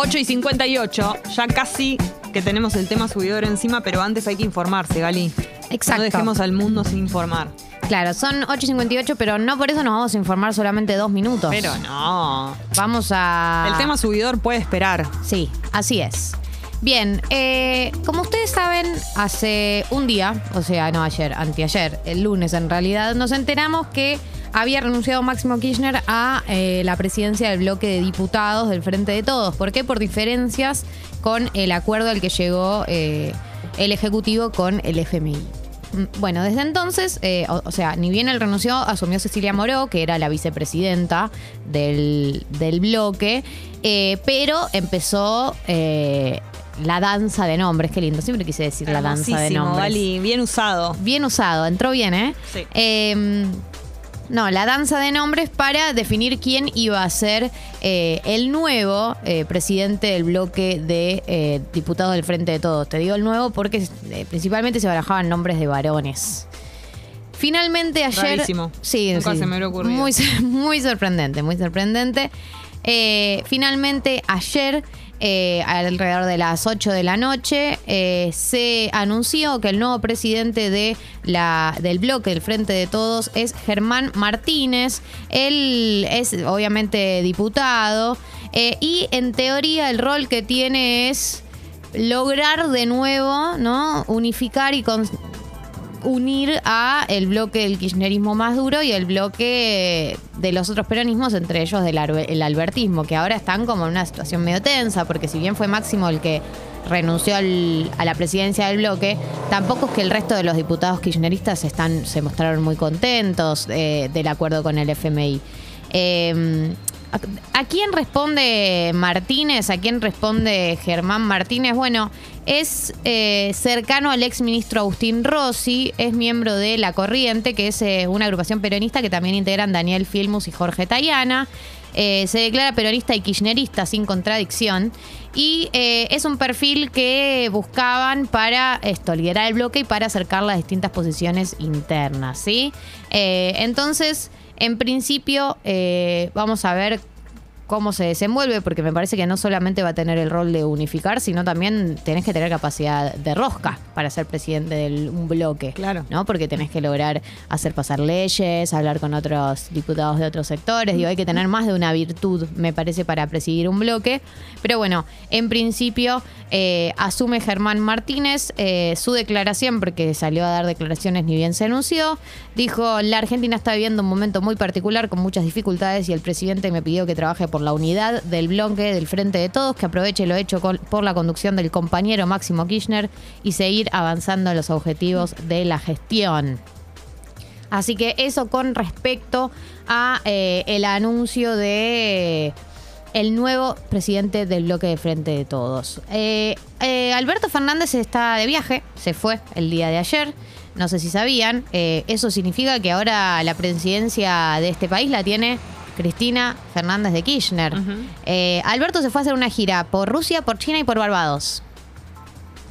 8 y 58, ya casi que tenemos el tema subidor encima, pero antes hay que informarse, Gali. Exacto. No dejemos al mundo sin informar. Claro, son 8.58, pero no por eso nos vamos a informar solamente dos minutos. Pero no. Vamos a... El tema subidor puede esperar. Sí, así es. Bien, eh, como ustedes saben, hace un día, o sea, no ayer, anteayer, el lunes en realidad, nos enteramos que había renunciado Máximo Kirchner a eh, la presidencia del bloque de diputados del Frente de Todos. ¿Por qué? Por diferencias con el acuerdo al que llegó eh, el Ejecutivo con el FMI. Mm, Bueno, desde entonces, eh, o, o sea, ni bien él renunció, asumió Cecilia Moró, que era la vicepresidenta del, del bloque, pero empezó la danza de nombres. Qué lindo, siempre quise decir la danza de nombres. Gali, bien usado. Bien usado, entró bien, ¿eh? Sí. Eh, no, la danza de nombres para definir quién iba a ser eh, el nuevo eh, presidente del bloque de eh, diputados del Frente de Todos. Te digo el nuevo porque principalmente se barajaban nombres de varones. Finalmente ayer. Rarísimo. Sí, Nunca sí. se me hubiera ocurrido. Muy, muy sorprendente, muy sorprendente. Finalmente ayer, eh, alrededor de las 8 de la noche, eh, se anunció que el nuevo presidente de la, del bloque del Frente de Todos es Germán Martínez. Él es obviamente diputado eh, y en teoría el rol que tiene es lograr de nuevo, ¿no? Unificar y unir a el bloque del kirchnerismo más duro y el bloque de los otros peronismos, entre ellos del el albertismo, que ahora están como en una situación medio tensa, porque si bien fue Máximo el que renunció al- a la presidencia del bloque, tampoco es que el resto de los diputados kirchneristas están, se mostraron muy contentos eh, del acuerdo con el FMI. Eh, ¿A, quién responde Martínez? ¿A quién responde Germán Martínez? Bueno, es eh, cercano al ex ministro Agustín Rossi, es miembro de La Corriente, que es eh, una agrupación peronista que también integran Daniel Filmus y Jorge Tayana. Eh, se declara peronista y kirchnerista sin contradicción. Y es un perfil que buscaban para esto, liderar el bloque y para acercar las distintas posiciones internas. ¿sí? Entonces, en principio, eh, vamos a ver cómo se desenvuelve, porque me parece que no solamente va a tener el rol de unificar, sino también tenés que tener capacidad de rosca para ser presidente de un bloque. Claro. ¿no? Porque tenés que lograr hacer pasar leyes, hablar con otros diputados de otros sectores. Digo, hay que tener más de una virtud, me parece, para presidir un bloque. Pero bueno, en principio eh, asume Germán Martínez eh, su declaración, porque salió a dar declaraciones ni bien se anunció. Dijo, la Argentina está viviendo un momento muy particular con muchas dificultades y el presidente me pidió que trabaje por la unidad del bloque del Frente de Todos, que aproveche lo hecho por la conducción del compañero Máximo Kirchner y seguir avanzando en los objetivos de la gestión. Así que eso con respecto a eh, el anuncio de el nuevo presidente del bloque de Frente de Todos. Eh, eh, Alberto Fernández está de viaje, se fue el día de ayer. No sé si sabían. eh, eso significa que ahora la presidencia de este país la tiene Cristina Fernández de Kirchner. Eh, Alberto se fue a hacer una gira por Rusia, por China y por Barbados.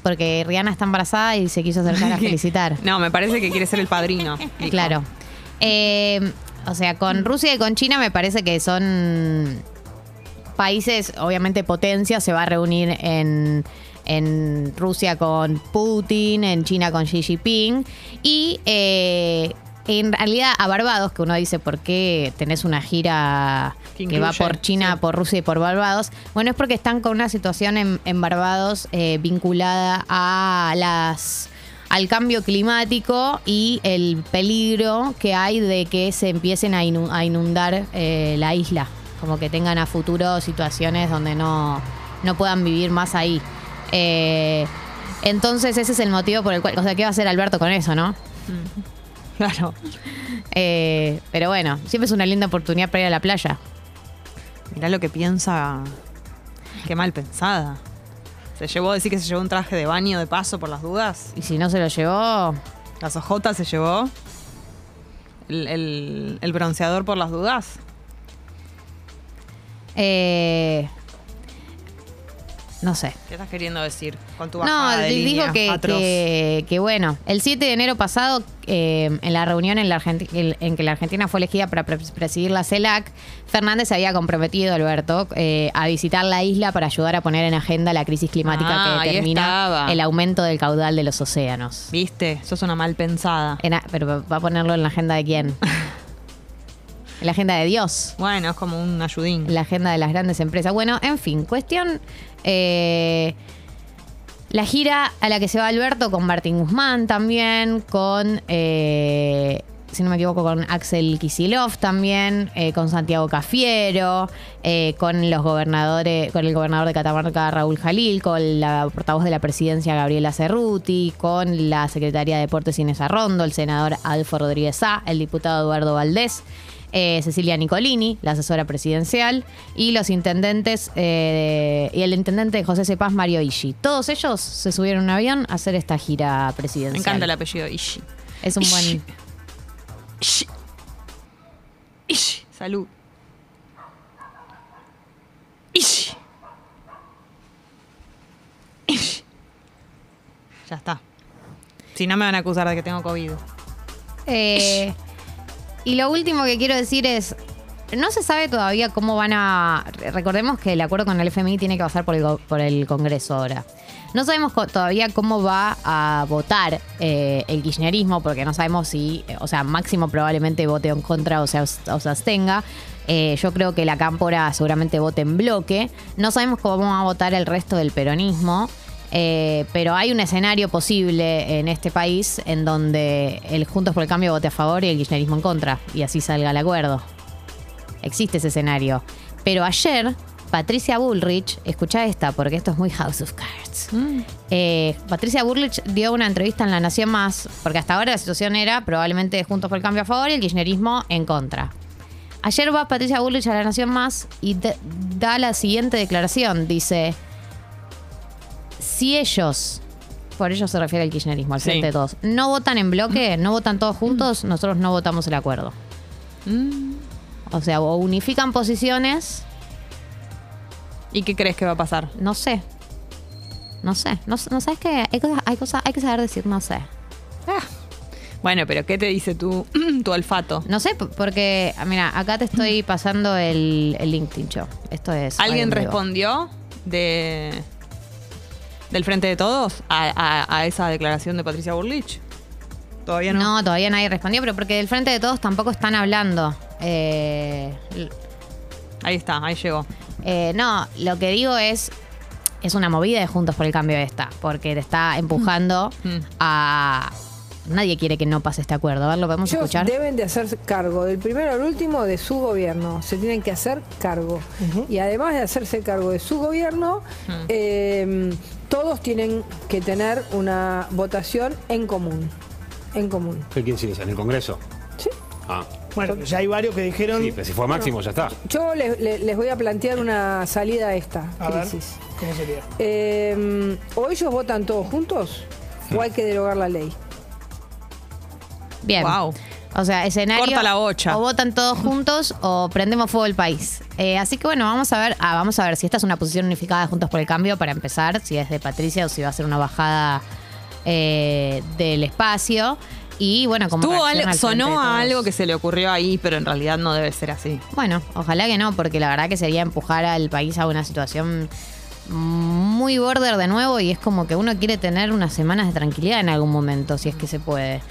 Porque Rihanna está embarazada y se quiso acercar a felicitar. No, me parece que quiere ser el padrino. dijo. Claro. Eh, o sea, con Rusia y con China me parece que son países, obviamente potencias, se va a reunir en, en Rusia con Putin, en China con Xi Jinping y eh, en realidad a Barbados, que uno dice por qué tenés una gira Que que, va por China, sí. por Rusia y por Barbados, bueno, es porque están con una situación en, en Barbados eh, vinculada a las al cambio climático y el peligro que hay de que se empiecen a, inu- a inundar eh, la isla, como que tengan a futuro situaciones donde no, no puedan vivir más ahí. Eh, entonces ese es el motivo por el cual, o sea, ¿qué va a hacer Alberto con eso, no? Claro. Eh, pero bueno, siempre es una linda oportunidad para ir a la playa. Mirá lo que piensa. Qué mal pensada. Se llevó, decir que se llevó un traje de baño de paso por las dudas. Y si no se lo llevó, Las ojotas se llevó. El, el- el bronceador por las dudas. Eh, no sé. ¿Qué estás queriendo decir con tu No, bajada de di- línea dijo que, que, que, bueno, el 7 de enero pasado, eh, en la reunión en, la Argenti- en- que la Argentina fue elegida para pre- presidir la CELAC, Fernández se había comprometido, Alberto, eh, a visitar la isla para ayudar a poner en agenda la crisis climática Ah, que determina el aumento del caudal de los océanos. ¿Viste? Sos una mal pensada. En pero va a ponerlo en la agenda de quién? la agenda de Dios. Bueno, es como un ayudín. la agenda de las grandes empresas. Bueno, en fin, cuestión. eh, la gira a la que se va Alberto con Martín Guzmán también, con, eh, si no me equivoco, con Axel Kisilov también, eh, con Santiago Cafiero, eh, con los gobernadores, con el gobernador de Catamarca Raúl Jalil, con la portavoz de la presidencia Gabriela Cerruti, con la secretaria de Deportes Inés Arrondo, el senador Adolfo Rodríguez A, el diputado Eduardo Valdés eh, Cecilia Nicolini, la asesora presidencial, y los intendentes, eh, y el intendente de José Cepaz, Mario Ishi. Todos ellos se subieron a un avión a hacer esta gira presidencial. Me encanta el apellido Ishi. Es un Ishi. buen. Ishi. Ishi. Salud. Ishi. Ishi. Ya está. Si no me van a acusar de que tengo COVID. Eh, y lo último que quiero decir es. No se sabe todavía cómo van a. Recordemos que el acuerdo con el FMI tiene que pasar por el, por el Congreso ahora. No sabemos todavía cómo va a votar eh, el kirchnerismo, porque no sabemos si, eh, o sea, máximo probablemente vote en contra o, sea, o se abstenga. Eh, yo creo que la cámpora seguramente vote en bloque. No sabemos cómo va a votar el resto del peronismo. Eh, pero hay un escenario posible en este país en donde el Juntos por el Cambio vote a favor y el kirchnerismo en contra, y así salga el acuerdo. Existe ese escenario. Pero ayer, Patricia Bullrich, escucha esta, porque esto es muy House of Cards. Eh, Patricia Bullrich dio una entrevista en La Nación Más, porque hasta ahora la situación era probablemente Juntos por el Cambio a favor y el kirchnerismo en contra. Ayer va Patricia Bullrich a La Nación Más y da la siguiente declaración. Dice, si ellos, por ellos se refiere al kirchnerismo, al Sí. frente de todos, no votan en bloque, no votan todos juntos, nosotros no votamos el acuerdo. O sea, o unifican posiciones, ¿Y qué crees que va a pasar? no sé. No sé, no, no sabes que hay cosas, hay cosas, hay que saber decir no sé. Bueno, pero ¿qué te dice tu, tu olfato? No sé, porque, ah, mira, acá te estoy pasando el, el link, Tincho. Esto es. ¿Alguien respondió de del Frente de Todos a, a- a esa declaración de Patricia Burlich? Todavía no. No, todavía nadie respondió, pero porque del frente de todos tampoco están hablando. Eh, Ahí está, ahí llegó. eh, no, lo que digo es. Es una movida de Juntos por el Cambio esta, porque te está empujando Mm. a. Nadie quiere que no pase este acuerdo. A ver, ¿lo podemos Ellos escuchar? deben de hacerse cargo del primero al último de su gobierno. Se tienen que hacer cargo. Y además de hacerse cargo de su gobierno, eh, todos tienen que tener una votación en común. En común. ¿Qué quiere decir eso? ¿En el Congreso? Sí. Ah, Bueno, ya hay varios que dijeron. sí, pero si fue máximo ya está. Yo les, les- les voy a plantear una salida a esta a ver, crisis. ¿cómo sería? Eh, o ellos votan todos juntos o hay que derogar la ley. Bien. Wow. O sea, escenario. Corta la bocha. O votan todos juntos o prendemos fuego el país. Eh, así que bueno, vamos a ver, ah, vamos a ver si esta es una posición unificada de Juntos por el Cambio para empezar, si es de Patricia o si va a ser una bajada eh, del espacio. Y bueno, como Tuvo algo- sonó a algo que se le ocurrió ahí, pero en realidad no debe ser así. Bueno, ojalá que no, porque la verdad que sería empujar al país a una situación muy border de nuevo y es como que uno quiere tener unas semanas de tranquilidad en algún momento, si es que se puede.